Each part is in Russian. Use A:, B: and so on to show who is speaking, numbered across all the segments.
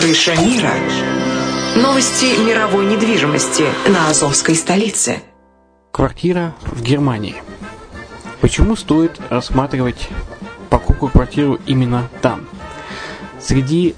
A: Крыша мира. Новости мировой недвижимости на Азовской столице.
B: Квартира в Германии. Почему стоит рассматривать покупку квартиру именно там? Среди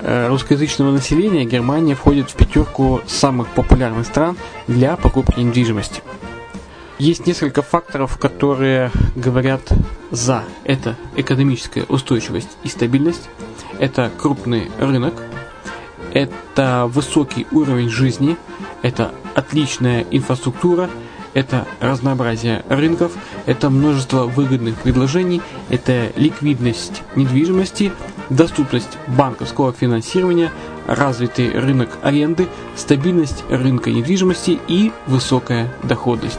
B: э, русскоязычного населения Германия входит в пятерку самых популярных стран для покупки недвижимости. Есть несколько факторов, которые говорят за. Это экономическая устойчивость и стабильность, это крупный рынок, это высокий уровень жизни, это отличная инфраструктура, это разнообразие рынков, это множество выгодных предложений, это ликвидность недвижимости, доступность банковского финансирования, развитый рынок аренды, стабильность рынка недвижимости и высокая доходность.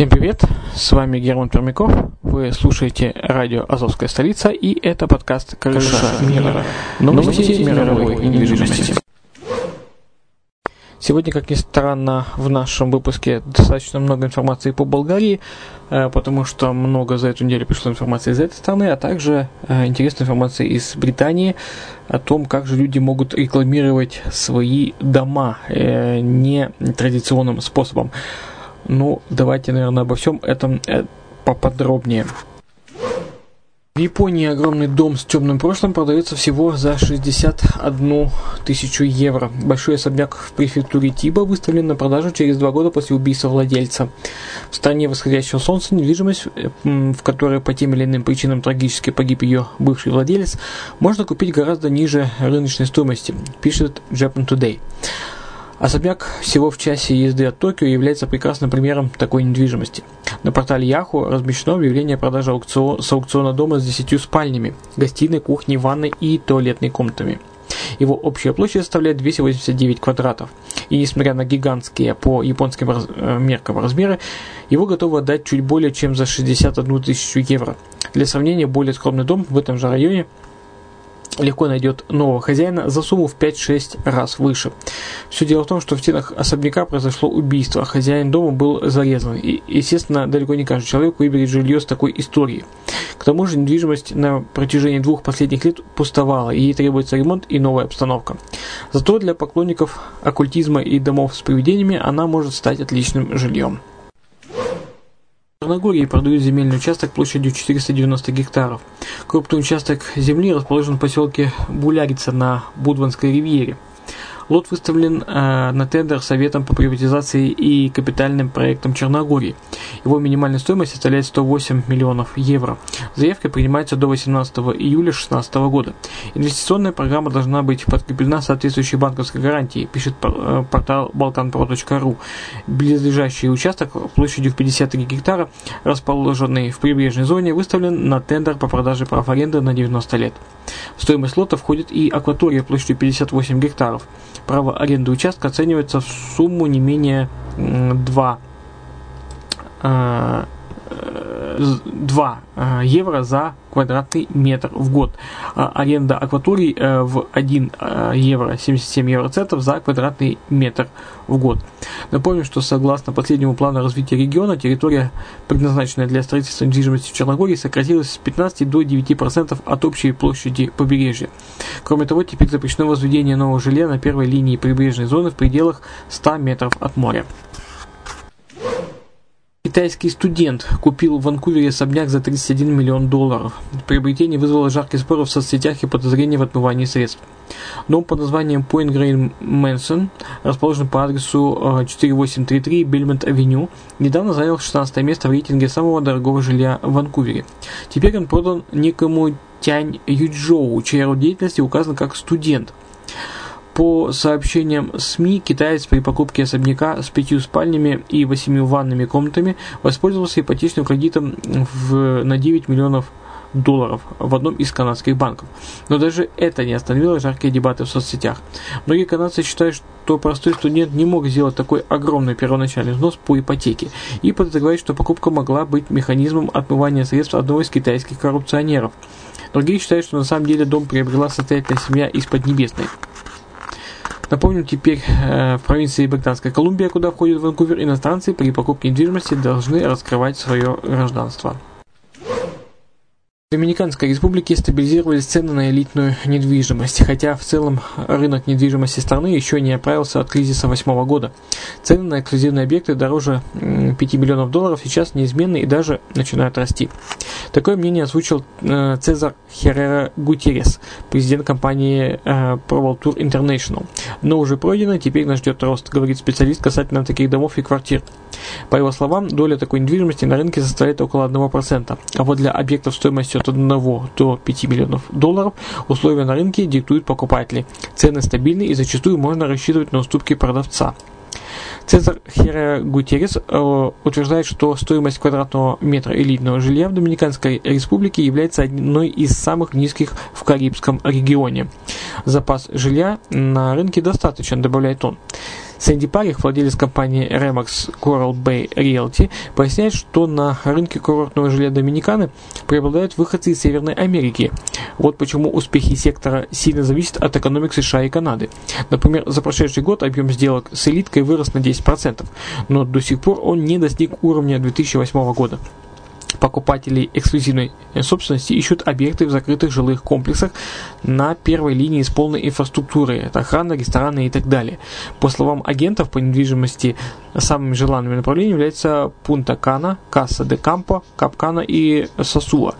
B: Всем привет, с вами Герман Пермяков, вы слушаете радио «Азовская столица» и это подкаст «Крыша мира». Новости мировой недвижимости. Сегодня, как ни странно, в нашем выпуске достаточно много информации по Болгарии, э, потому что много за эту неделю пришло информации из этой страны, а также э, интересная информация из Британии о том, как же люди могут рекламировать свои дома э, не традиционным способом. Ну, давайте, наверное, обо всем этом э, поподробнее. В Японии огромный дом с темным прошлым продается всего за 61 тысячу евро. Большой особняк в префектуре Тиба выставлен на продажу через два года после убийства владельца. В стране восходящего солнца недвижимость, э, в которой по тем или иным причинам трагически погиб ее бывший владелец, можно купить гораздо ниже рыночной стоимости, пишет Japan Today. Особняк всего в часе езды от Токио является прекрасным примером такой недвижимости. На портале Yahoo размещено объявление о продаже аукцион, с аукциона дома с 10 спальнями, гостиной, кухней, ванной и туалетной комнатами. Его общая площадь составляет 289 квадратов. И несмотря на гигантские по японским раз, э, меркам размеры, его готовы отдать чуть более чем за 61 тысячу евро. Для сравнения, более скромный дом в этом же районе легко найдет нового хозяина за сумму в 5-6 раз выше. Все дело в том, что в стенах особняка произошло убийство, хозяин дома был зарезан. И, естественно, далеко не каждый человек выберет жилье с такой историей. К тому же недвижимость на протяжении двух последних лет пустовала, и ей требуется ремонт и новая обстановка. Зато для поклонников оккультизма и домов с привидениями она может стать отличным жильем. Черногории продают земельный участок площадью 490 гектаров. Крупный участок земли расположен в поселке Булярица на Будванской ривьере. Лот выставлен э, на тендер Советом по приватизации и капитальным проектам Черногории. Его минимальная стоимость составляет 108 миллионов евро. Заявка принимается до 18 июля 2016 года. Инвестиционная программа должна быть подкреплена соответствующей банковской гарантией, пишет э, портал balkanpro.ru. Близлежащий участок площадью в 53 гектара, расположенный в прибрежной зоне, выставлен на тендер по продаже прав аренды на 90 лет. В стоимость лота входит и акватория площадью 58 гектаров. Право аренды участка оценивается в сумму не менее 2 2 э, евро за квадратный метр в год. А аренда акваторий э, в 1 э, евро 77 евроцентов за квадратный метр в год. Напомню, что согласно последнему плану развития региона, территория, предназначенная для строительства недвижимости в Черногории, сократилась с 15 до 9% от общей площади побережья. Кроме того, теперь запрещено возведение нового жилья на первой линии прибрежной зоны в пределах 100 метров от моря. Китайский студент купил в Ванкувере особняк за 31 миллион долларов. Приобретение вызвало жаркие споры в соцсетях и подозрения в отмывании средств. Дом под названием Point Green Mansion расположен по адресу 4833 Бельмонт Авеню. Недавно занял 16 место в рейтинге самого дорогого жилья в Ванкувере. Теперь он продан некому Тянь Юджоу, чья деятельности указан как студент. По сообщениям СМИ, китаец при покупке особняка с пятью спальнями и восемью ванными комнатами воспользовался ипотечным кредитом в, на 9 миллионов долларов в одном из канадских банков. Но даже это не остановило жаркие дебаты в соцсетях. Многие канадцы считают, что простой студент не мог сделать такой огромный первоначальный взнос по ипотеке и подозревают, что покупка могла быть механизмом отмывания средств одного из китайских коррупционеров. Другие считают, что на самом деле дом приобрела состоятельная семья из Поднебесной. Напомню, теперь э, в провинции Британская Колумбия, куда входит Ванкувер, иностранцы при покупке недвижимости должны раскрывать свое гражданство. В Доминиканской республике стабилизировались цены на элитную недвижимость, хотя в целом рынок недвижимости страны еще не оправился от кризиса 2008 года. Цены на эксклюзивные объекты дороже 5 миллионов долларов сейчас неизменны и даже начинают расти. Такое мнение озвучил э, Цезар Херрера Гутерес, президент компании э, Tour International. Но уже пройдено, теперь нас ждет рост, говорит специалист касательно таких домов и квартир. По его словам, доля такой недвижимости на рынке составляет около 1%, а вот для объектов стоимостью от 1 до 5 миллионов долларов условия на рынке диктуют покупатели. Цены стабильны и зачастую можно рассчитывать на уступки продавца. Цезар Хера Гутеррес э, утверждает, что стоимость квадратного метра элитного жилья в Доминиканской республике является одной из самых низких в Карибском регионе. Запас жилья на рынке достаточно, добавляет он. Сэнди Парих, владелец компании Remax Coral Bay Realty, поясняет, что на рынке курортного жилья Доминиканы преобладают выходцы из Северной Америки. Вот почему успехи сектора сильно зависят от экономик США и Канады. Например, за прошедший год объем сделок с элиткой вырос на 10%, но до сих пор он не достиг уровня 2008 года покупателей эксклюзивной собственности ищут объекты в закрытых жилых комплексах на первой линии с полной инфраструктурой. Это охрана, рестораны и так далее. По словам агентов по недвижимости, самыми желанными направлениями являются Пунта Кана, Касса де Кампо, Капкана и Сосуа.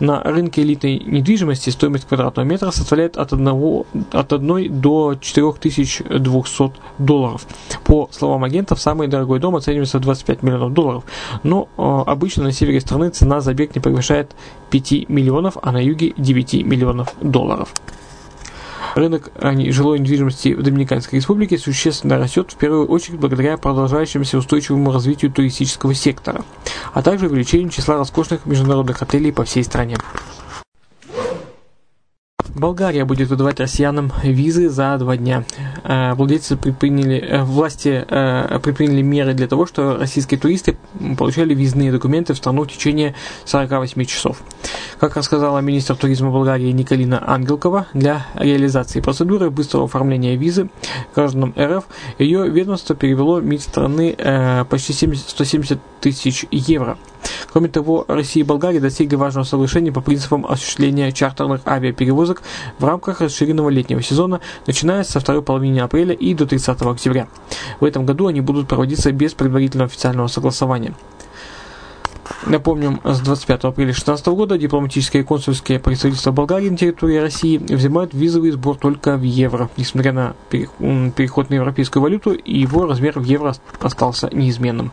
B: На рынке элитной недвижимости стоимость квадратного метра составляет от, 1, от 1 до 4200 долларов. По словам агентов, самый дорогой дом оценивается в 25 миллионов долларов, но э, обычно на севере страны цена за объект не превышает 5 миллионов, а на юге 9 миллионов долларов. Рынок жилой недвижимости в Доминиканской республике существенно растет в первую очередь благодаря продолжающемуся устойчивому развитию туристического сектора, а также увеличению числа роскошных международных отелей по всей стране. Болгария будет выдавать россиянам визы за два дня. Э, владельцы предприняли, э, власти э, предприняли меры для того, чтобы российские туристы получали визные документы в страну в течение 48 часов. Как рассказала министр туризма Болгарии Николина Ангелкова, для реализации процедуры быстрого оформления визы гражданам РФ ее ведомство перевело МИД страны почти 70, 170 тысяч евро. Кроме того, Россия и Болгария достигли важного соглашения по принципам осуществления чартерных авиаперевозок в рамках расширенного летнего сезона, начиная со второй половины апреля и до 30 октября. В этом году они будут проводиться без предварительного официального согласования. Напомним, с 25 апреля 2016 года дипломатические и консульские представительства Болгарии на территории России взимают визовый сбор только в евро. Несмотря на переход на европейскую валюту, его размер в евро остался неизменным.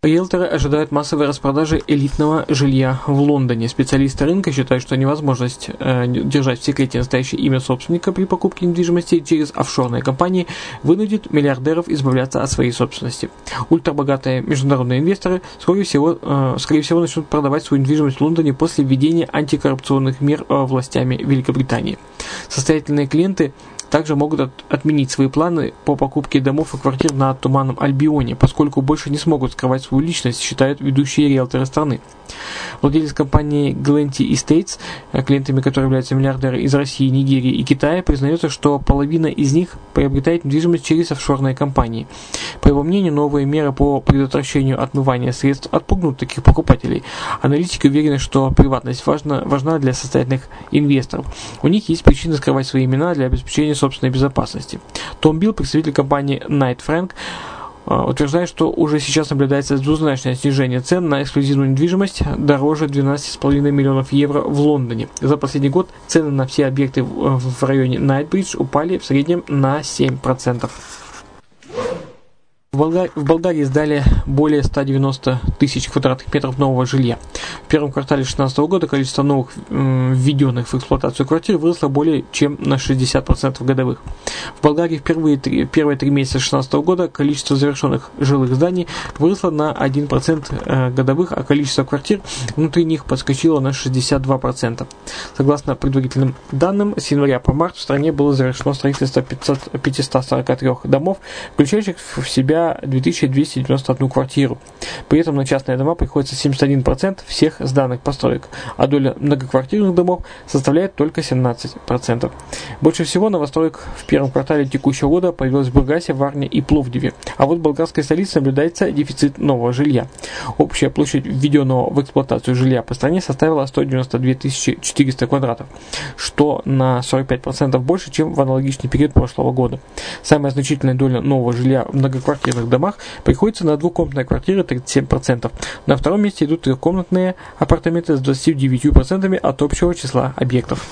B: Риэлторы ожидают массовой распродажи элитного жилья в Лондоне. Специалисты рынка считают, что невозможность э, держать в секрете настоящее имя собственника при покупке недвижимости через офшорные компании вынудит миллиардеров избавляться от своей собственности. Ультрабогатые международные инвесторы, скорее всего, э, скорее всего начнут продавать свою недвижимость в Лондоне после введения антикоррупционных мер э, властями Великобритании. Состоятельные клиенты также могут от, отменить свои планы по покупке домов и квартир на Туманном Альбионе, поскольку больше не смогут скрывать свою личность, считают ведущие риэлторы страны. Владелец компании Glenty Estates, э, клиентами которой являются миллиардеры из России, Нигерии и Китая, признается, что половина из них приобретает недвижимость через офшорные компании. По его мнению, новые меры по предотвращению отмывания средств отпугнут таких покупателей. Аналитики уверены, что приватность важна, важна для состоятельных инвесторов. У них есть причины скрывать свои имена для обеспечения собственной безопасности. Том Билл, представитель компании Knight Frank, утверждает, что уже сейчас наблюдается двузначное снижение цен на эксклюзивную недвижимость дороже 12,5 миллионов евро в Лондоне. За последний год цены на все объекты в районе Найтбридж упали в среднем на 7%. В Болгарии, сдали более 190 тысяч квадратных метров нового жилья. В первом квартале 2016 года количество новых э, введенных в эксплуатацию квартир выросло более чем на 60% годовых. В Болгарии в первые три, первые три месяца 2016 года количество завершенных жилых зданий выросло на 1% э, годовых, а количество квартир внутри них подскочило на 62%. Согласно предварительным данным, с января по март в стране было завершено строительство 500, 543 домов, включающих в себя себя 2291 квартиру. При этом на частные дома приходится 71% всех сданных построек, а доля многоквартирных домов составляет только 17%. Больше всего новостроек в первом квартале текущего года появилось в Бургасе, Варне и Пловдиве, а вот в болгарской столице наблюдается дефицит нового жилья. Общая площадь введенного в эксплуатацию жилья по стране составила 192 400 квадратов, что на 45% больше, чем в аналогичный период прошлого года. Самая значительная доля нового жилья в многоквартирных многоквартирных домах приходится на двухкомнатные квартиры 37%. На втором месте идут трехкомнатные апартаменты с 29% от общего числа объектов.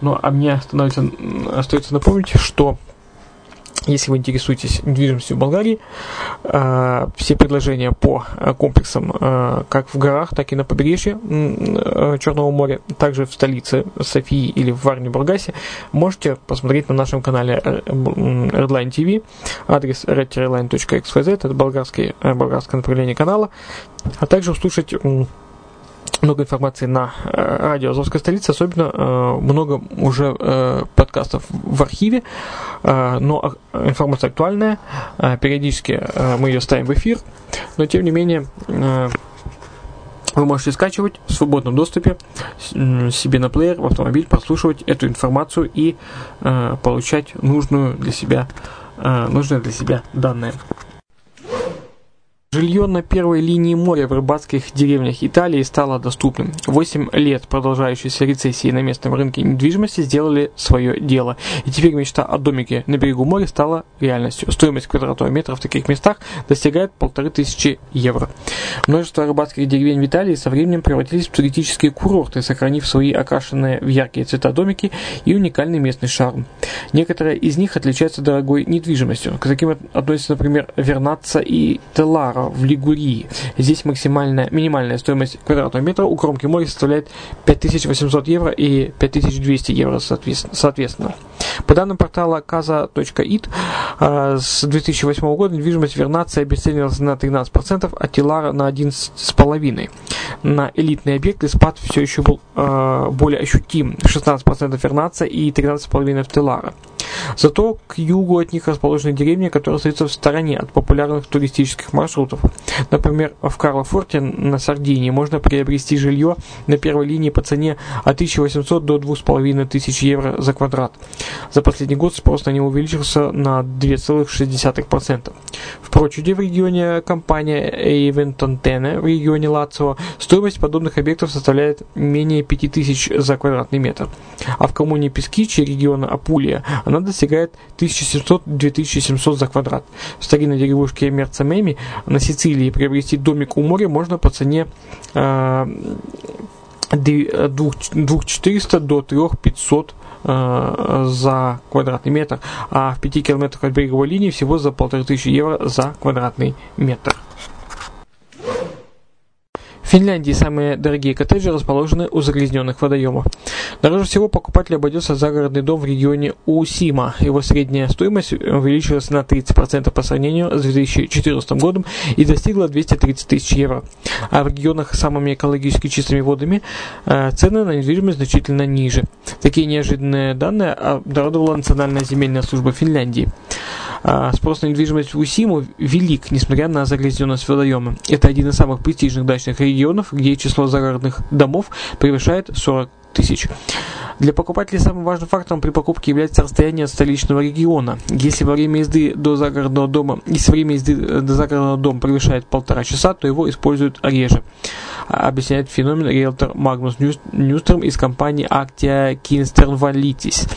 B: Ну, а мне становится, остается напомнить, что если вы интересуетесь недвижимостью в Болгарии, э, все предложения по э, комплексам э, как в горах, так и на побережье Черного моря, также в столице Софии или в Варне Бургасе, можете посмотреть на нашем канале Redline TV, адрес redline.xyz, это болгарский, болгарское направление канала, а также услышать много информации на э, радио Азовской столицы, особенно э, много уже э, подкастов в архиве, но информация актуальная, периодически мы ее ставим в эфир, но тем не менее вы можете скачивать в свободном доступе себе на плеер, в автомобиль, прослушивать эту информацию и получать нужную для себя, нужные для себя данные. Жилье на первой линии моря в рыбацких деревнях Италии стало доступным. Восемь лет продолжающейся рецессии на местном рынке недвижимости сделали свое дело. И теперь мечта о домике на берегу моря стала реальностью. Стоимость квадратного метра в таких местах достигает полторы тысячи евро. Множество рыбацких деревень в Италии со временем превратились в туристические курорты, сохранив свои окрашенные в яркие цвета домики и уникальный местный шарм. Некоторые из них отличаются дорогой недвижимостью. К таким относятся, например, Вернаца и Телара в Лигурии. Здесь максимальная, минимальная стоимость квадратного метра у кромки моря составляет 5800 евро и 5200 евро соответственно. По данным портала kaza.it, э, с 2008 года недвижимость Вернации обесценилась на 13%, а Тилара на 11,5%. На элитные объекты спад все еще был э, более ощутим. 16% Вернация и 13,5% в Тилара. Зато к югу от них расположены деревни, которые остаются в стороне от популярных туристических маршрутов. Например, в Карлофорте на Сардинии можно приобрести жилье на первой линии по цене от 1800 до 2500 евро за квадрат. За последний год спрос на него увеличился на 2,6%. В Прочуде в регионе компания Эйвентонтене в регионе Лацио стоимость подобных объектов составляет менее 5000 за квадратный метр. А в коммуне Пескичи региона Апулия она достигает 1700-2700 за квадрат. В старинной деревушке Мерцамеми на Сицилии приобрести домик у моря можно по цене э, 2400 до 3500 э, за квадратный метр, а в 5 километрах от береговой линии всего за 1500 евро за квадратный метр. В Финляндии самые дорогие коттеджи расположены у загрязненных водоемов. Дороже всего покупателю обойдется загородный дом в регионе Усима. Его средняя стоимость увеличилась на 30% по сравнению с 2014 годом и достигла 230 тысяч евро. А в регионах с самыми экологически чистыми водами э, цены на недвижимость значительно ниже. Такие неожиданные данные обнародовала Национальная земельная служба Финляндии. А, спрос на недвижимость в Усиму велик, несмотря на загрязненность водоема. Это один из самых престижных дачных регионов, где число загородных домов превышает 40 тысяч. Для покупателей самым важным фактором при покупке является расстояние от столичного региона. Если во время езды до загородного дома, если время езды до загородного дома превышает полтора часа, то его используют реже. Объясняет феномен риэлтор Магнус Нюстром из компании Actia Kinsternvalitis.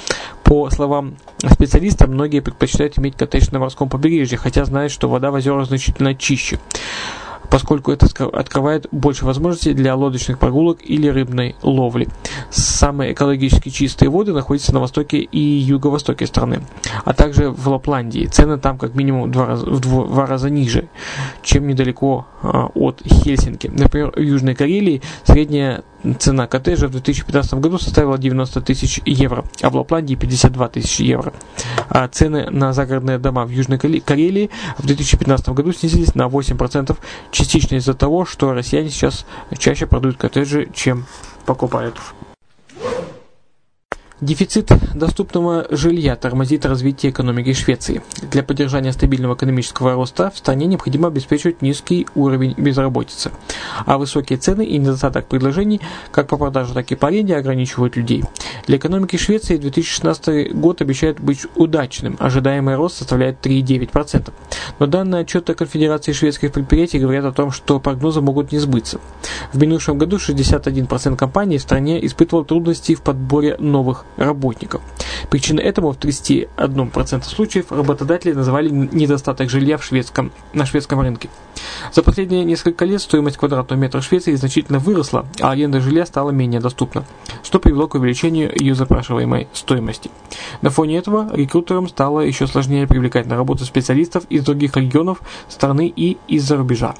B: По словам специалиста, многие предпочитают иметь коттедж на морском побережье, хотя знают, что вода в озерах значительно чище поскольку это открывает больше возможностей для лодочных прогулок или рыбной ловли. Самые экологически чистые воды находятся на востоке и юго-востоке страны, а также в Лапландии. Цены там как минимум два раза, в два раза ниже, чем недалеко а, от Хельсинки. Например, в Южной Карелии средняя цена коттеджа в 2015 году составила 90 тысяч евро, а в Лапландии 52 тысячи евро. А цены на загородные дома в Южной Карелии в 2015 году снизились на 8%, частично из-за того, что россияне сейчас чаще продают коттеджи, чем покупают. Дефицит доступного жилья тормозит развитие экономики Швеции. Для поддержания стабильного экономического роста в стране необходимо обеспечивать низкий уровень безработицы, а высокие цены и недостаток предложений как по продаже, так и по аренде ограничивают людей. Для экономики Швеции 2016 год обещает быть удачным, ожидаемый рост составляет 3,9%. Но данные отчеты Конфедерации шведских предприятий говорят о том, что прогнозы могут не сбыться. В минувшем году 61% компаний в стране испытывал трудности в подборе новых работников. Причиной этому в 31% случаев работодатели называли недостаток жилья в шведском, на шведском рынке. За последние несколько лет стоимость квадратного метра Швеции значительно выросла, а аренда жилья стала менее доступна, что привело к увеличению ее запрашиваемой стоимости. На фоне этого рекрутерам стало еще сложнее привлекать на работу специалистов из других регионов страны и из-за рубежа.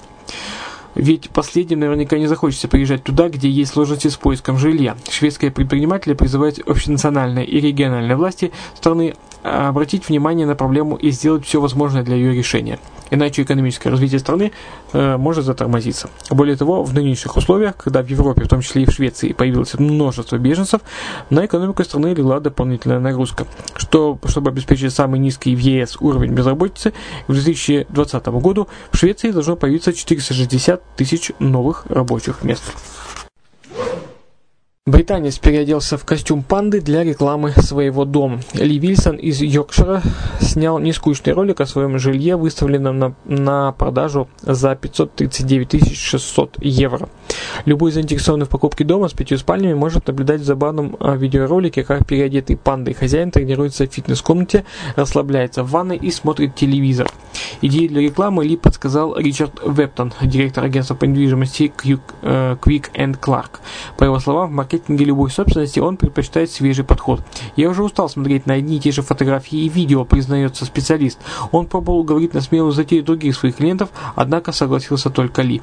B: Ведь последним наверняка не захочется приезжать туда, где есть сложности с поиском жилья. Шведские предприниматели призывают общенациональные и региональные власти страны обратить внимание на проблему и сделать все возможное для ее решения. Иначе экономическое развитие страны э, может затормозиться. Более того, в нынешних условиях, когда в Европе, в том числе и в Швеции, появилось множество беженцев, на экономику страны легла дополнительная нагрузка. Что, чтобы обеспечить самый низкий в ЕС уровень безработицы, к 2020 году в Швеции должно появиться 460 тысяч новых рабочих мест. Британец переоделся в костюм панды для рекламы своего дома. Ли Вильсон из Йоркшира снял нескучный ролик о своем жилье, выставленном на, на продажу за 539 600 евро. Любой заинтересованный в покупке дома с пятью спальнями может наблюдать в забавном а, видеоролике, как переодетый пандой хозяин тренируется в фитнес-комнате, расслабляется в ванной и смотрит телевизор. Идею для рекламы Ли подсказал Ричард Вептон, директор агентства по недвижимости э, Quick and Clark. По его словам, в маркетинге любой собственности он предпочитает свежий подход. Я уже устал смотреть на одни и те же фотографии и видео, признается специалист. Он пробовал говорить на смелую затею других своих клиентов, однако согласился только Ли.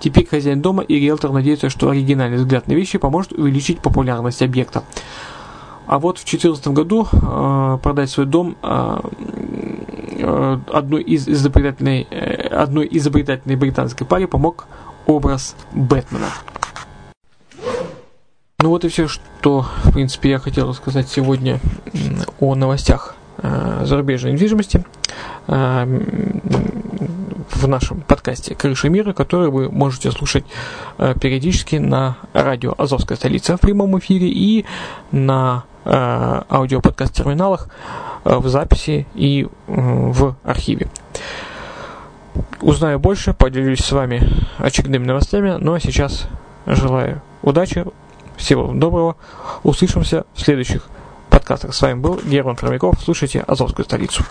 B: Теперь хозяин дома и риэлтор надеются, что оригинальный взгляд на вещи поможет увеличить популярность объекта. А вот в 2014 году э, продать свой дом э, э, одной из изобретательной, э, одной изобретательной британской паре помог образ Бэтмена. Ну вот и все, что, в принципе, я хотел рассказать сегодня о новостях э, зарубежной недвижимости э, в нашем подкасте «Крыша мира», который вы можете слушать э, периодически на радио «Азовская столица» в прямом эфире и на аудиоподкаст-терминалах в записи и в архиве. Узнаю больше, поделюсь с вами очередными новостями, ну а сейчас желаю удачи, всего доброго. Услышимся в следующих подкастах. С вами был Герман Хромяков. Слушайте «Азовскую столицу».